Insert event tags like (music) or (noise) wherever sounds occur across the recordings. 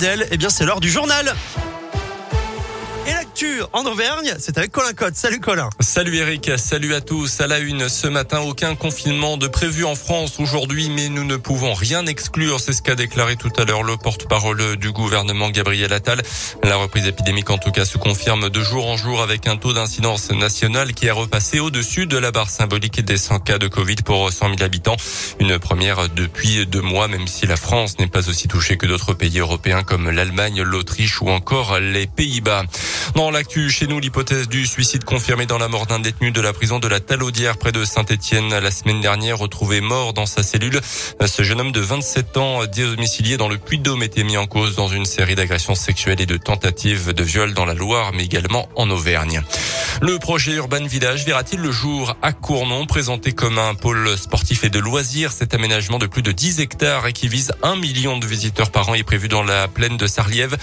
eh bien c'est l'heure du journal. Et l'actu en Auvergne, c'est avec Colin Cotte. Salut Colin. Salut Eric, salut à tous. À la une ce matin, aucun confinement de prévu en France aujourd'hui, mais nous ne pouvons rien exclure. C'est ce qu'a déclaré tout à l'heure le porte-parole du gouvernement Gabriel Attal. La reprise épidémique en tout cas se confirme de jour en jour avec un taux d'incidence national qui a repassé au-dessus de la barre symbolique des 100 cas de Covid pour 100 000 habitants. Une première depuis deux mois, même si la France n'est pas aussi touchée que d'autres pays européens comme l'Allemagne, l'Autriche ou encore les Pays-Bas. Dans l'actu, chez nous, l'hypothèse du suicide confirmé dans la mort d'un détenu de la prison de la Talaudière près de Saint-Etienne la semaine dernière, retrouvé mort dans sa cellule. Ce jeune homme de 27 ans, domicilié dans le Puy-de-Dôme, était mis en cause dans une série d'agressions sexuelles et de tentatives de viol dans la Loire, mais également en Auvergne. Le projet Urban Village verra-t-il le jour à Cournon, présenté comme un pôle sportif et de loisirs? Cet aménagement de plus de 10 hectares et qui vise un million de visiteurs par an est prévu dans la plaine de Sarliève,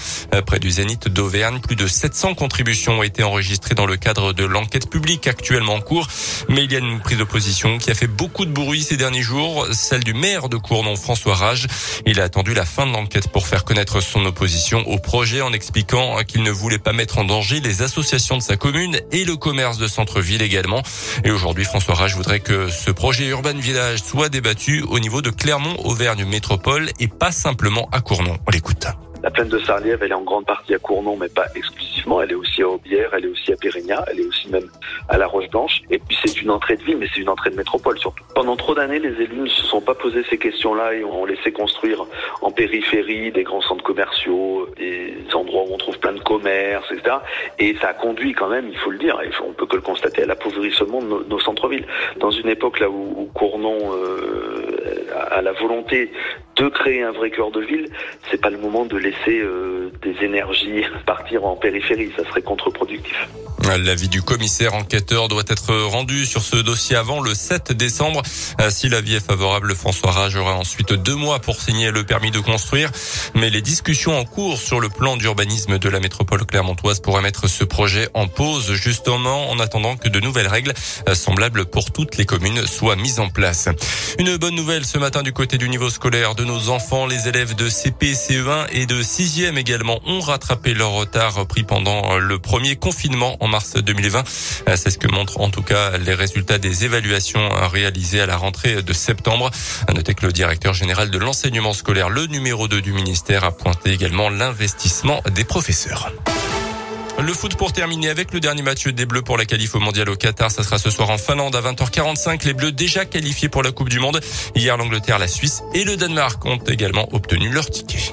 près du Zénith d'Auvergne. Plus de 700 contributions ont été enregistrées dans le cadre de l'enquête publique actuellement en cours. Mais il y a une prise de position qui a fait beaucoup de bruit ces derniers jours, celle du maire de Cournon, François Rage. Il a attendu la fin de l'enquête pour faire connaître son opposition au projet en expliquant qu'il ne voulait pas mettre en danger les associations de sa commune et le commerce de centre-ville également. Et aujourd'hui, François Rage voudrait que ce projet Urban Village soit débattu au niveau de Clermont-Auvergne Métropole et pas simplement à Cournon. On l'écoute. La plaine de Sarliève, elle est en grande partie à Cournon, mais pas exclusivement. Elle est aussi à Aubière, elle est aussi à Pérignat, elle est aussi même à La Roche-Blanche. Et puis c'est une entrée de ville, mais c'est une entrée de métropole surtout. Pendant trop d'années, les élus ne se sont pas posé ces questions-là et ont laissé construire en périphérie des grands centres commerciaux, des endroits où on trouve plein de commerces, etc. Et ça a conduit quand même, il faut le dire, et on peut que le constater, à l'appauvrissement de nos, nos centres-villes. Dans une époque là où, où Cournon euh, a la volonté de créer un vrai cœur de ville, c'est pas le moment de laisser euh, des énergies (laughs) partir en périphérie, ça serait contre-productif. L'avis du commissaire enquêteur doit être rendu sur ce dossier avant le 7 décembre. Euh, si l'avis est favorable, François Rage aura ensuite deux mois pour signer le permis de construire. Mais les discussions en cours sur le plan d'urbanisme de la métropole clermontoise pourraient mettre ce projet en pause, justement en attendant que de nouvelles règles euh, semblables pour toutes les communes soient mises en place. Une bonne nouvelle ce matin du côté du niveau scolaire de nos enfants. Les élèves de CP, CE1 et de 6e également ont rattrapé leur retard pris pendant le premier confinement en mars 2020. C'est ce que montrent en tout cas les résultats des évaluations réalisées à la rentrée de septembre. À noter que le directeur général de l'enseignement scolaire, le numéro 2 du ministère, a pointé également l'investissement des professeurs. Le foot pour terminer avec le dernier match des Bleus pour la qualif au mondial au Qatar. Ça sera ce soir en Finlande à 20h45. Les Bleus déjà qualifiés pour la Coupe du Monde. Hier, l'Angleterre, la Suisse et le Danemark ont également obtenu leur ticket.